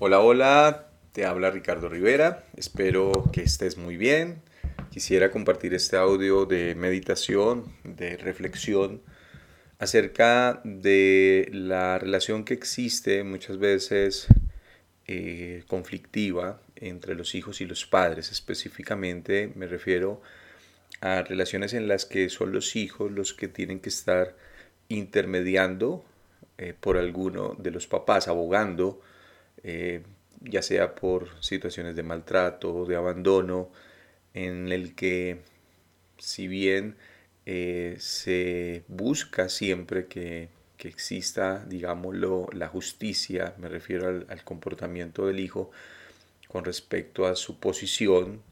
Hola, hola, te habla Ricardo Rivera, espero que estés muy bien. Quisiera compartir este audio de meditación, de reflexión acerca de la relación que existe muchas veces eh, conflictiva entre los hijos y los padres. Específicamente me refiero a relaciones en las que son los hijos los que tienen que estar intermediando eh, por alguno de los papás, abogando eh, ya sea por situaciones de maltrato de abandono, en el que si bien eh, se busca siempre que, exista, digámoslo, la justicia, me refiero al, comportamiento del hijo con respecto a su posición,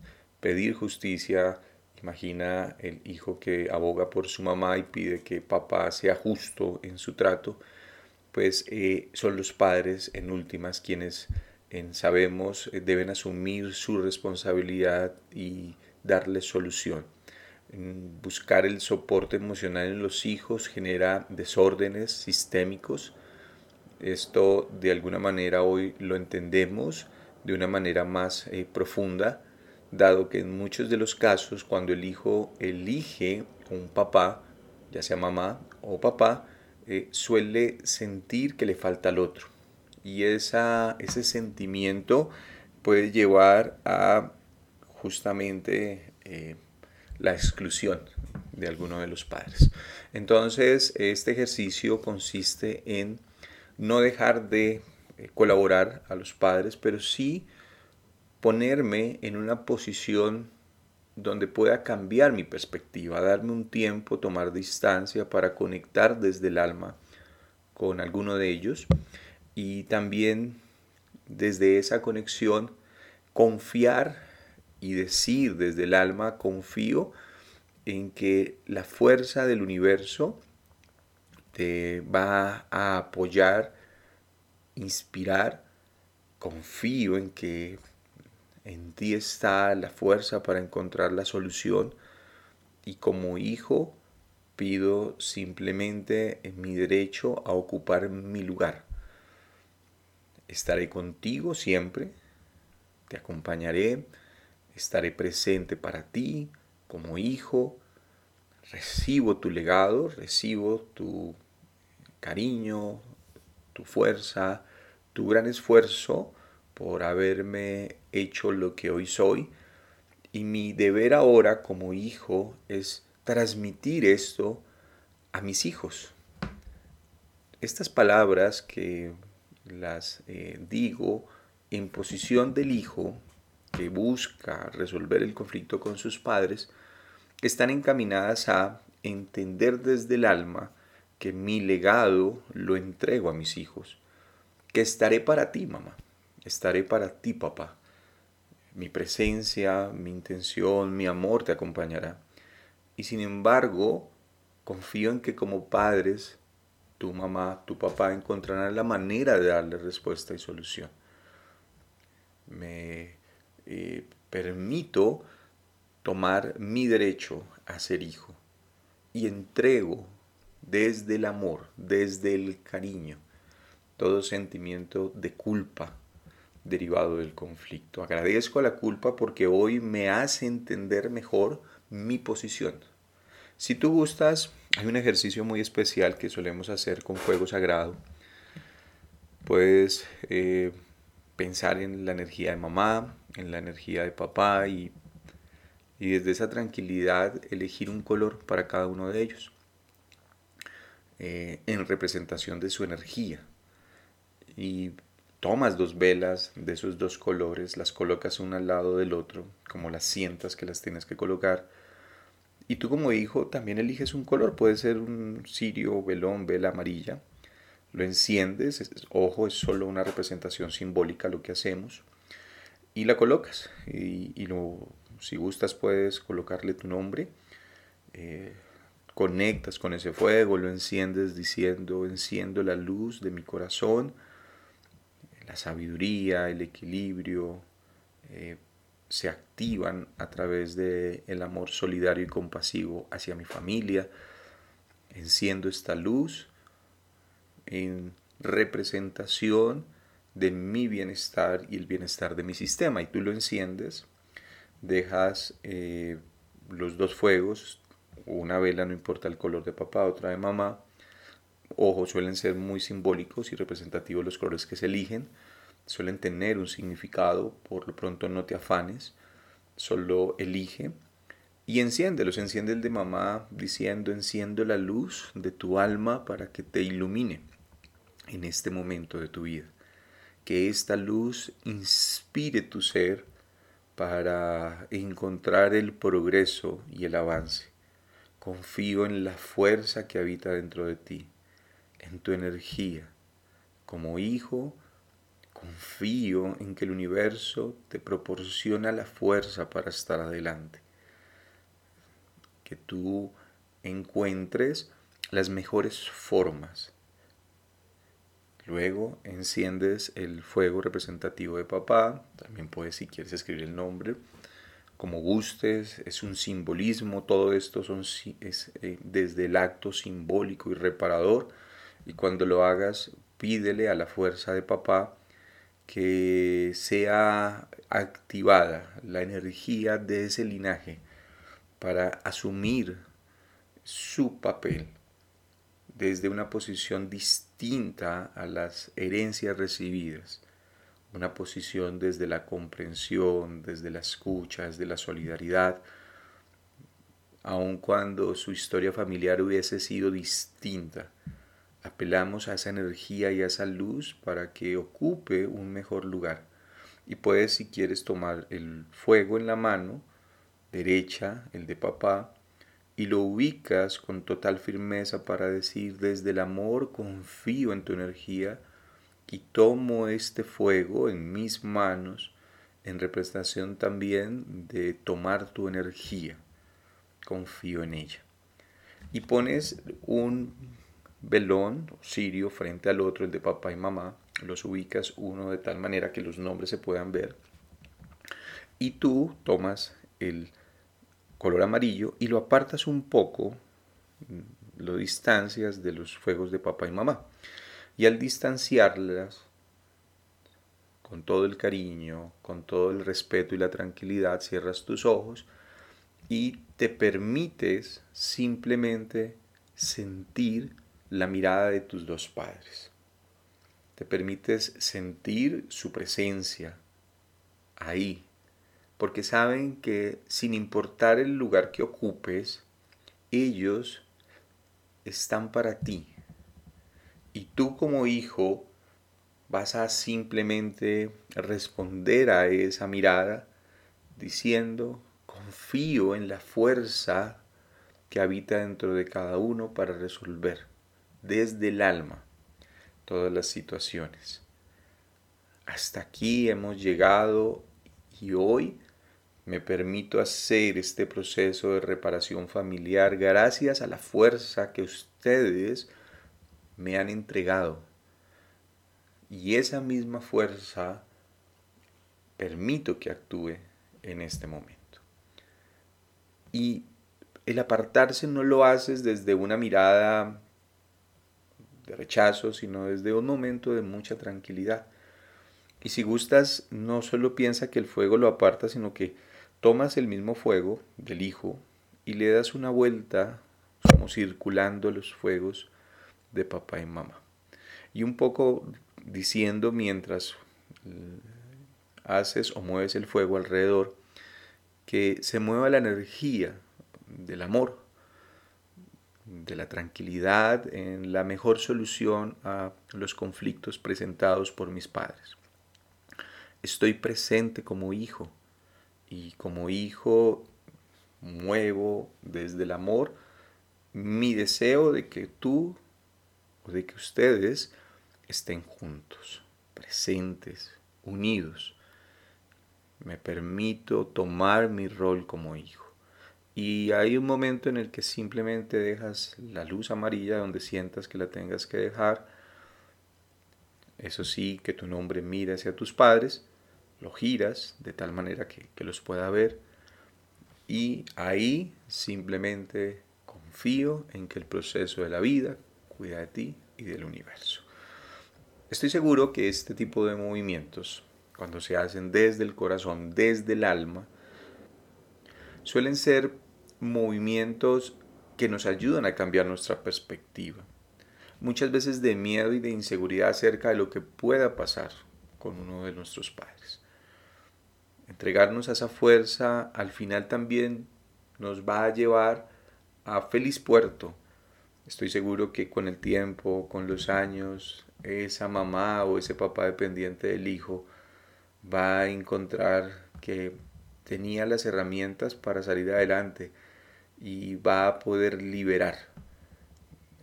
pedir justicia, imagina el hijo que aboga por su mamá y pide que papá sea justo en su trato, pues eh, son los padres en últimas quienes sabemos eh, deben asumir su responsabilidad y darle solución. buscar el soporte emocional en los hijos genera desórdenes sistémicos. Esto de alguna manera hoy lo entendemos de una manera más eh, profunda, dado que en muchos de los casos cuando el hijo elige un papá, ya sea mamá o papá, eh, suele sentir que le falta al otro. Y esa, ese sentimiento puede llevar a justamente eh, la exclusión de alguno de los padres. Entonces, este ejercicio consiste en no dejar de eh, colaborar a los padres, pero sí ponerme en una posición donde pueda cambiar mi perspectiva, darme un tiempo, tomar distancia para conectar desde el alma con alguno de ellos. Y también desde esa conexión confiar y decir desde el alma confío en que la fuerza del universo te va a apoyar, inspirar, confío en que en ti está la fuerza para encontrar la solución y como hijo pido simplemente mi derecho a ocupar mi lugar. Estaré contigo siempre, te acompañaré, estaré presente para ti como hijo, recibo tu legado, recibo tu cariño, tu fuerza, tu gran esfuerzo por haberme hecho lo que hoy soy. Y mi deber ahora como hijo es transmitir esto a mis hijos. Estas palabras que las eh, digo en posición del hijo que busca resolver el conflicto con sus padres, están encaminadas a entender desde el alma que mi legado lo entrego a mis hijos, que estaré para ti, mamá estaré para ti, papá. Mi presencia, mi intención, mi amor te acompañará. Y sin embargo, confío en que como padres, tu mamá, tu papá encontrarán la manera de darle respuesta y solución. Me eh, permito tomar mi derecho a ser hijo y entrego desde el amor, desde el cariño, todo sentimiento de culpa, derivado del conflicto. Agradezco a la culpa porque hoy me hace entender mejor mi posición. Si tú gustas, hay un ejercicio muy especial que solemos hacer con fuego sagrado. Puedes eh, pensar en la energía de mamá, en la energía de papá y, y desde esa tranquilidad elegir un color para cada uno de ellos eh, en representación de su energía. Y tomas dos velas de esos dos colores, las colocas una al lado del otro, como las sientas que las tienes que colocar. Y tú como hijo también eliges un color, puede ser un cirio, velón, vela amarilla. Lo enciendes, ojo, es solo una representación simbólica lo que hacemos. Y la colocas. Y, lo, si gustas puedes colocarle tu nombre. Eh, conectas con ese fuego, lo enciendes diciendo, enciendo la luz de mi corazón la sabiduría, el equilibrio, eh, se activan a través del el amor solidario y compasivo hacia mi familia. Enciendo esta luz en representación de mi bienestar y el bienestar de mi sistema. Y tú lo enciendes, dejas eh, los dos fuegos, una vela, no importa el color de papá, otra de mamá. Ojo, suelen ser muy simbólicos y representativos los colores que se eligen. Suelen tener un significado, por lo pronto no te afanes, solo elige y enciéndelos, enciende el de mamá diciendo, enciendo la luz de tu alma para que te ilumine en este momento de tu vida. Que esta luz inspire tu ser para encontrar el progreso y el avance. Confío en la fuerza que habita dentro de ti, en tu energía. Como hijo, confío en que el universo te proporciona la fuerza para estar adelante que tú encuentres las mejores formas. Luego enciendes el fuego representativo de papá, también puedes si quieres escribir el nombre, como gustes, es un simbolismo, todo esto son, es eh, desde el acto simbólico y reparador, y cuando lo hagas pídele a la fuerza de papá que sea activada la energía de ese linaje para asumir su papel desde una posición distinta a las herencias recibidas, una posición desde la comprensión, desde la escucha, desde la solidaridad, aun cuando su historia familiar hubiese sido distinta. Apelamos a esa energía y a esa luz para que ocupe un mejor lugar. Y puedes, si quieres, tomar el fuego en la mano, derecha, el de papá, y lo ubicas con total firmeza para decir, desde el amor confío en tu energía y tomo este fuego en mis manos en representación también de tomar tu energía. Confío en ella. Y pones un velón sirio frente al otro, el de papá y mamá, los ubicas uno de tal manera que los nombres se puedan ver. Y tú tomas el color amarillo y lo apartas un poco, lo distancias de los fuegos de papá y mamá. Y al distanciarlas, con todo el cariño, con todo el respeto y la tranquilidad, cierras tus ojos y te permites simplemente sentir la mirada de tus dos padres. Te permites sentir su presencia ahí, porque saben que sin importar el lugar que ocupes, ellos están para ti. Y tú como hijo vas a simplemente responder a esa mirada diciendo, confío en la fuerza que habita dentro de cada uno para resolver desde el alma todas las situaciones. Hasta aquí hemos llegado y hoy me permito hacer este proceso de reparación familiar gracias a la fuerza que ustedes me han entregado. Y esa misma fuerza permito que actúe en este momento. Y el apartarse no lo haces desde una mirada de rechazo, sino desde un momento de mucha tranquilidad. Y si gustas, no solo piensa que el fuego lo aparta, sino que tomas el mismo fuego del hijo y le das una vuelta como circulando los fuegos de papá y mamá. Y un poco diciendo mientras eh, haces o mueves el fuego alrededor, que se mueva la energía del amor, de la tranquilidad en la mejor solución a los conflictos presentados por mis padres. Estoy presente como hijo y como hijo muevo desde el amor mi deseo de que tú o de que ustedes estén juntos, presentes, unidos. Me permito tomar mi rol como hijo. Y hay un momento en el que simplemente dejas la luz amarilla donde sientas que la tengas que dejar. Eso sí, que tu nombre mire hacia tus padres lo giras de tal manera que, los pueda ver y ahí simplemente confío en que el proceso de la vida cuida de ti y del universo. Estoy seguro que este tipo de movimientos, cuando se hacen desde el corazón, desde el alma, suelen ser movimientos que nos ayudan a cambiar nuestra perspectiva. Muchas veces de miedo y de inseguridad acerca de lo que pueda pasar con uno de nuestros padres. Entregarnos a esa fuerza al final también nos va a llevar a feliz puerto. Estoy seguro que con el tiempo, con los años, esa mamá o ese papá dependiente del hijo va a encontrar que tenía las herramientas para salir adelante y va a poder liberar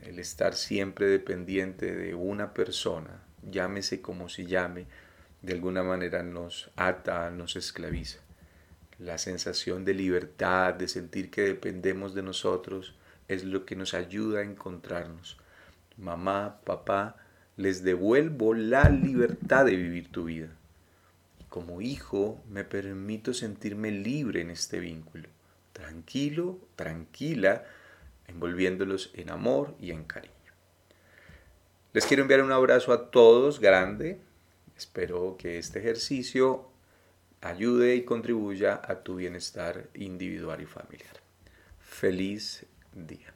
el estar siempre dependiente de una persona, llámese como se llame, de alguna manera nos ata, nos esclaviza. La sensación de libertad, de sentir que dependemos de nosotros, es lo que nos ayuda a encontrarnos. Mamá, papá, les devuelvo la libertad de vivir tu vida. Como hijo me permito sentirme libre en este vínculo, tranquilo, tranquila, envolviéndolos en amor y en cariño. Les quiero enviar un abrazo a todos grande. Espero que este ejercicio ayude y contribuya a tu bienestar individual y familiar. Feliz día.